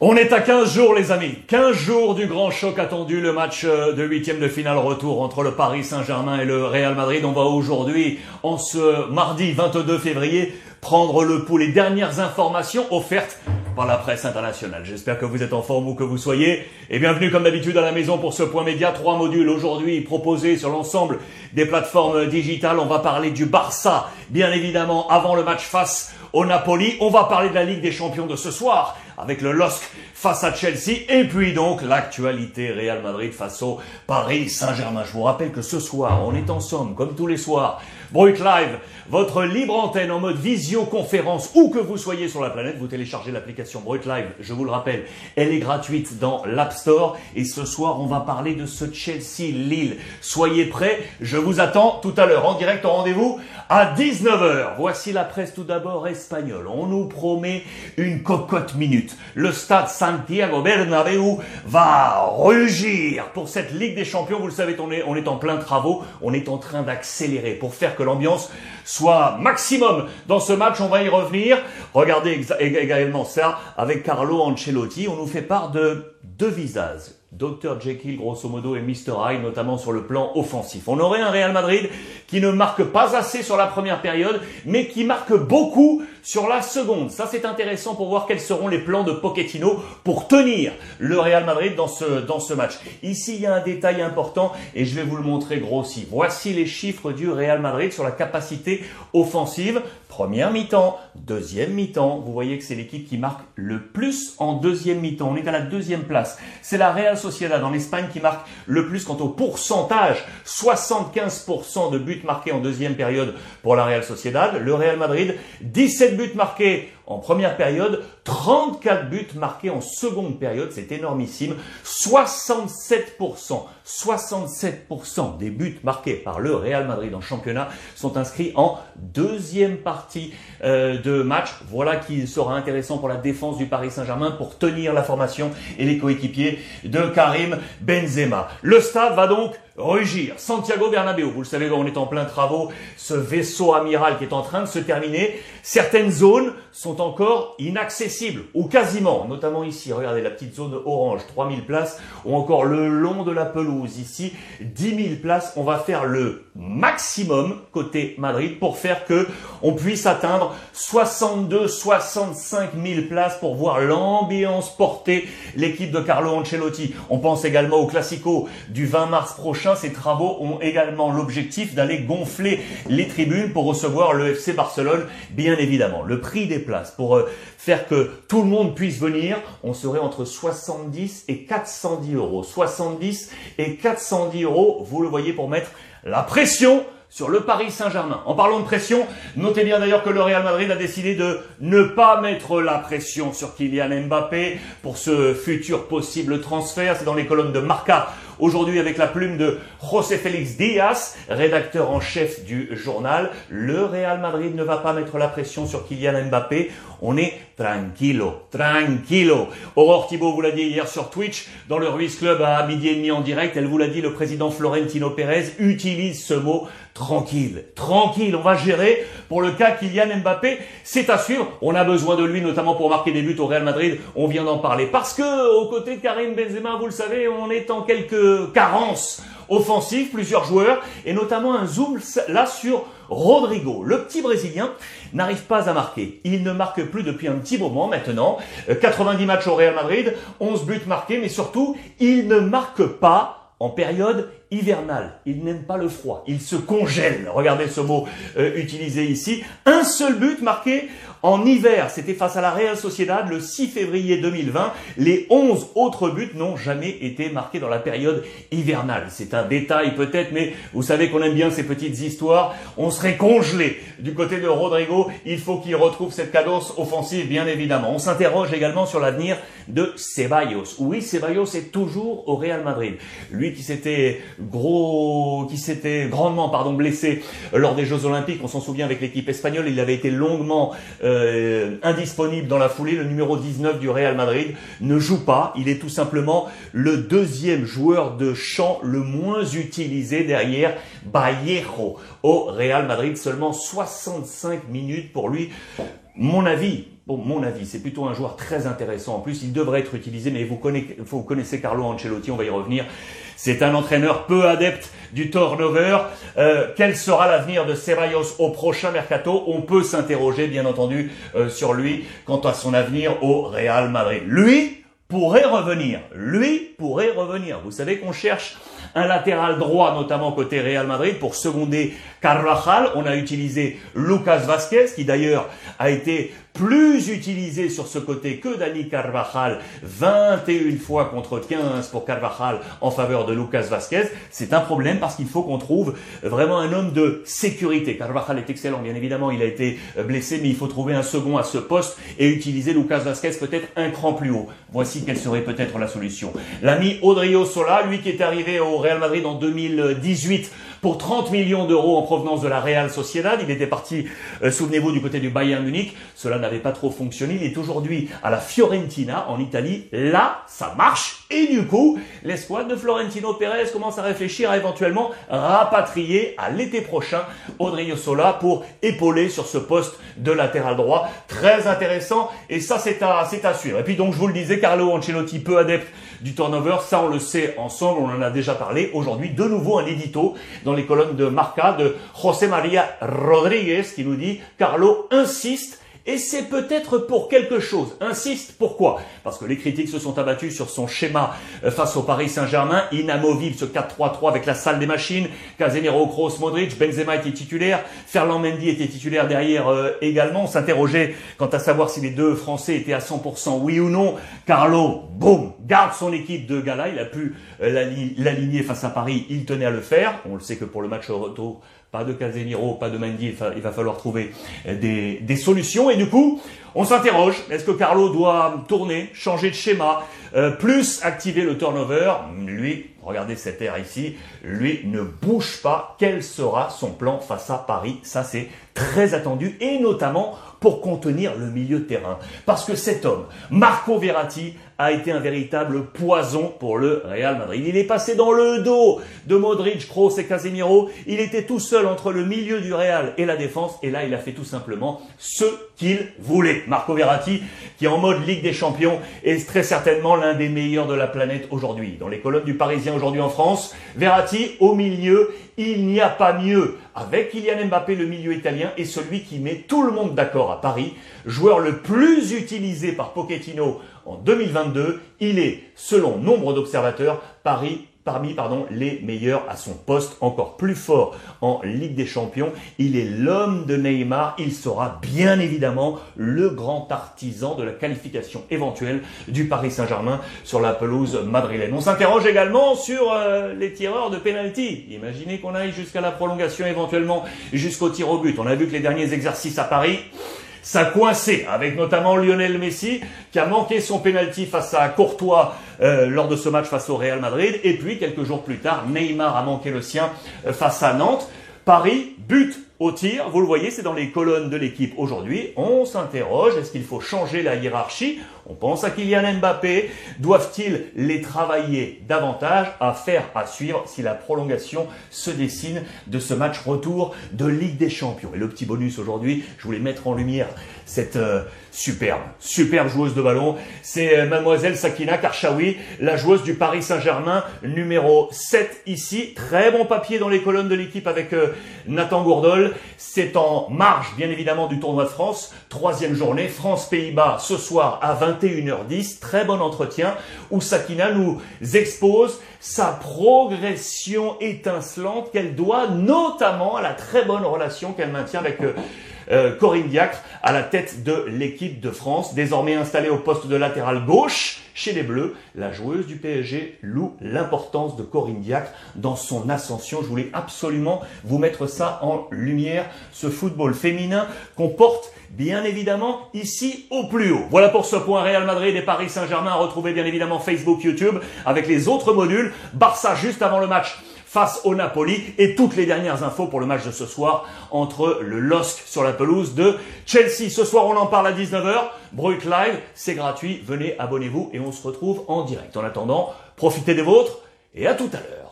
On est à 15 jours les amis, 15 jours du grand choc attendu, le match euh, de huitième de finale retour entre le Paris Saint-Germain et le Real Madrid. On va aujourd'hui, en ce mardi 22 février, prendre le pouls, les dernières informations offertes par la presse internationale. J'espère que vous êtes en forme où que vous soyez. Et bienvenue comme d'habitude à la maison pour ce point média. Trois modules aujourd'hui proposés sur l'ensemble des plateformes digitales. On va parler du Barça, bien évidemment, avant le match face au Napoli. On va parler de la Ligue des Champions de ce soir avec le LOSC face à Chelsea et puis donc l'actualité Real Madrid face au Paris Saint-Germain. Je vous rappelle que ce soir, on est en somme, comme tous les soirs, Brut Live, votre libre antenne en mode visioconférence, où que vous soyez sur la planète, vous téléchargez l'application Brut Live, je vous le rappelle, elle est gratuite dans l'App Store et ce soir, on va parler de ce Chelsea-Lille. Soyez prêts, je vous attends tout à l'heure en direct en rendez-vous à 19h. Voici la presse tout d'abord espagnole. On nous promet une cocotte minute. Le stade Santiago Bernabéu va rugir pour cette Ligue des Champions. Vous le savez, on est, en plein travaux. On est en train d'accélérer pour faire que l'ambiance soit maximum dans ce match. On va y revenir. Regardez également ça avec Carlo Ancelotti. On nous fait part de deux visages Dr Jekyll grosso modo et Mr Hyde notamment sur le plan offensif. On aurait un Real Madrid qui ne marque pas assez sur la première période mais qui marque beaucoup sur la seconde. Ça c'est intéressant pour voir quels seront les plans de Pochettino pour tenir le Real Madrid dans ce, dans ce match. Ici il y a un détail important et je vais vous le montrer grossi. Voici les chiffres du Real Madrid sur la capacité offensive. Première mi-temps, deuxième mi-temps. Vous voyez que c'est l'équipe qui marque le plus en deuxième mi-temps. On est à la deuxième place. C'est la Real Sociedad en Espagne qui marque le plus quant au pourcentage. 75% de buts marqués en deuxième période pour la Real Sociedad. Le Real Madrid, 17 buts marqués en première période, 34 buts marqués en seconde période, c'est énormissime. 67%, 67% des buts marqués par le Real Madrid en championnat sont inscrits en deuxième partie euh, de match. Voilà qui sera intéressant pour la défense du Paris Saint-Germain pour tenir la formation et les coéquipiers de Karim Benzema. Le stade va donc rugir. Santiago Bernabéu, vous le savez, on est en plein travaux, ce vaisseau amiral qui est en train de se terminer. Certaines zones sont encore inaccessibles, ou quasiment, notamment ici, regardez la petite zone orange, 3000 places, ou encore le long de la pelouse, ici, 10 000 places. On va faire le maximum côté Madrid pour faire que on puisse atteindre 62, 65 000 places pour voir l'ambiance porter l'équipe de Carlo Ancelotti. On pense également au Classico du 20 mars prochain. Ces travaux ont également l'objectif d'aller gonfler les tribunes pour recevoir le FC Barcelone, bien évidemment. Le prix des places pour euh, faire que tout le monde puisse venir, on serait entre 70 et 410 euros. 70 et 410 euros, vous le voyez, pour mettre la pression sur le Paris Saint-Germain. En parlant de pression, notez bien d'ailleurs que le Real Madrid a décidé de ne pas mettre la pression sur Kylian Mbappé pour ce futur possible transfert. C'est dans les colonnes de Marca aujourd'hui avec la plume de José Félix Díaz, rédacteur en chef du journal. Le Real Madrid ne va pas mettre la pression sur Kylian Mbappé. On est tranquilo, tranquilo. Aurore Thibault vous l'a dit hier sur Twitch, dans le Ruiz Club à midi et demi en direct. Elle vous l'a dit, le président Florentino Pérez utilise ce mot tranquille, tranquille, on va gérer pour le cas Kylian Mbappé. C'est à suivre. On a besoin de lui, notamment pour marquer des buts au Real Madrid. On vient d'en parler. Parce que, aux côtés de Karim Benzema, vous le savez, on est en quelques carences offensives, plusieurs joueurs, et notamment un zoom là sur Rodrigo. Le petit Brésilien n'arrive pas à marquer. Il ne marque plus depuis un petit moment maintenant. 90 euh, matchs au Real Madrid, 11 buts marqués, mais surtout, il ne marque pas en période hivernale. Il n'aime pas le froid. Il se congèle. Regardez ce mot euh, utilisé ici. Un seul but marqué en hiver. C'était face à la Real Sociedad le 6 février 2020. Les 11 autres buts n'ont jamais été marqués dans la période hivernale. C'est un détail peut-être, mais vous savez qu'on aime bien ces petites histoires. On serait congelé du côté de Rodrigo. Il faut qu'il retrouve cette cadence offensive, bien évidemment. On s'interroge également sur l'avenir de Ceballos. Oui, Ceballos est toujours au Real Madrid. Lui qui s'était gros, qui s'était grandement, pardon, blessé lors des Jeux Olympiques. On s'en souvient avec l'équipe espagnole. Il avait été longuement euh, indisponible dans la foulée. Le numéro 19 du Real Madrid ne joue pas. Il est tout simplement le deuxième joueur de champ le moins utilisé derrière Vallejo au Real Madrid. Seulement 65 minutes pour lui. Mon avis, Bon, mon avis, c'est plutôt un joueur très intéressant. En plus, il devrait être utilisé, mais vous connaissez, vous connaissez Carlo Ancelotti, on va y revenir. C'est un entraîneur peu adepte du turnover. Euh, quel sera l'avenir de Ceballos au prochain mercato? On peut s'interroger, bien entendu, euh, sur lui quant à son avenir au Real Madrid. Lui pourrait revenir. Lui pourrait revenir. Vous savez qu'on cherche un latéral droit, notamment côté Real Madrid, pour seconder Carvajal. On a utilisé Lucas Vasquez, qui d'ailleurs a été plus utilisé sur ce côté que Dani Carvajal, 21 fois contre 15 pour Carvajal en faveur de Lucas Vasquez, c'est un problème parce qu'il faut qu'on trouve vraiment un homme de sécurité. Carvajal est excellent, bien évidemment, il a été blessé, mais il faut trouver un second à ce poste et utiliser Lucas Vasquez peut-être un cran plus haut. Voici quelle serait peut-être la solution. L'ami Odrio Sola, lui qui est arrivé au Real Madrid en 2018 pour 30 millions d'euros en provenance de la Real Sociedad. Il était parti, euh, souvenez-vous, du côté du Bayern Munich. Cela n'avait pas trop fonctionné. Il est aujourd'hui à la Fiorentina en Italie. Là, ça marche. Et du coup, l'escouade de Florentino Pérez commence à réfléchir à éventuellement rapatrier à l'été prochain Audrey Sola pour épauler sur ce poste de latéral droit. Très intéressant. Et ça, c'est à, c'est à suivre. Et puis donc, je vous le disais, Carlo Ancelotti, peu adepte du turnover. Ça, on le sait ensemble. On en a déjà parlé. Aujourd'hui, de nouveau, un édito dans les colonnes de Marca de José María Rodríguez qui nous dit Carlo insiste et c'est peut-être pour quelque chose. Insiste, pourquoi? Parce que les critiques se sont abattues sur son schéma euh, face au Paris Saint-Germain, inamovible ce 4-3-3 avec la salle des machines, Casemiro, Kroos, Modric, Benzema était titulaire, Ferland Mendy était titulaire derrière euh, également. On s'interrogeait quant à savoir si les deux Français étaient à 100% oui ou non. Carlo, boum, garde son équipe de gala, il a pu euh, l'aligner face à Paris, il tenait à le faire. On le sait que pour le match retour, pas de Casemiro, pas de Mendy, il va falloir trouver des, des solutions. Et du coup, on s'interroge, est-ce que Carlo doit tourner, changer de schéma, euh, plus activer le turnover Lui, regardez cette air ici, lui ne bouge pas. Quel sera son plan face à Paris Ça, c'est très attendu, et notamment pour contenir le milieu de terrain. Parce que cet homme, Marco Verratti, a été un véritable poison pour le Real Madrid. Il est passé dans le dos de Modric, Kroos et Casemiro. Il était tout seul entre le milieu du Real et la défense. Et là, il a fait tout simplement ce qu'il voulait. Marco Verratti, qui est en mode Ligue des Champions, est très certainement l'un des meilleurs de la planète aujourd'hui. Dans les colonnes du Parisien aujourd'hui en France, Verratti au milieu, il n'y a pas mieux. Avec Kylian Mbappé, le milieu italien, et celui qui met tout le monde d'accord à Paris, joueur le plus utilisé par Pochettino en 2022, il est, selon nombre d'observateurs, Paris parmi pardon, les meilleurs à son poste, encore plus fort en Ligue des Champions. Il est l'homme de Neymar. Il sera bien évidemment le grand artisan de la qualification éventuelle du Paris Saint-Germain sur la pelouse madrilène. On s'interroge également sur euh, les tireurs de penalty. Imaginez qu'on aille jusqu'à la prolongation éventuellement jusqu'au tir au but. On a vu que les derniers exercices à Paris ça coincé avec notamment Lionel Messi qui a manqué son penalty face à Courtois euh, lors de ce match face au Real Madrid et puis quelques jours plus tard Neymar a manqué le sien euh, face à Nantes. Paris but au tir, vous le voyez, c'est dans les colonnes de l'équipe aujourd'hui. On s'interroge, est-ce qu'il faut changer la hiérarchie? On pense à Kylian Mbappé. Doivent-ils les travailler davantage à faire, à suivre si la prolongation se dessine de ce match retour de Ligue des Champions? Et le petit bonus aujourd'hui, je voulais mettre en lumière cette euh, superbe, superbe joueuse de ballon. C'est euh, mademoiselle Sakina Karchaoui, la joueuse du Paris Saint-Germain, numéro 7 ici. Très bon papier dans les colonnes de l'équipe avec euh, Nathan Gourdol. C'est en marge, bien évidemment, du tournoi de France. Troisième journée, France-Pays-Bas, ce soir à 21h10. Très bon entretien où Sakina nous expose sa progression étincelante qu'elle doit notamment à la très bonne relation qu'elle maintient avec euh, Corinne Diacre à la tête de l'équipe de France, désormais installée au poste de latéral gauche chez les Bleus. La joueuse du PSG loue l'importance de Corinne Diacre dans son ascension. Je voulais absolument vous mettre ça en lumière, ce football féminin qu'on porte bien évidemment ici au plus haut. Voilà pour ce point Real Madrid et Paris Saint-Germain à retrouver bien évidemment Facebook, YouTube avec les autres modules. Barça juste avant le match face au Napoli et toutes les dernières infos pour le match de ce soir entre le LOSC sur la pelouse de Chelsea. Ce soir, on en parle à 19h. Brut Live, c'est gratuit. Venez, abonnez-vous et on se retrouve en direct. En attendant, profitez des vôtres et à tout à l'heure.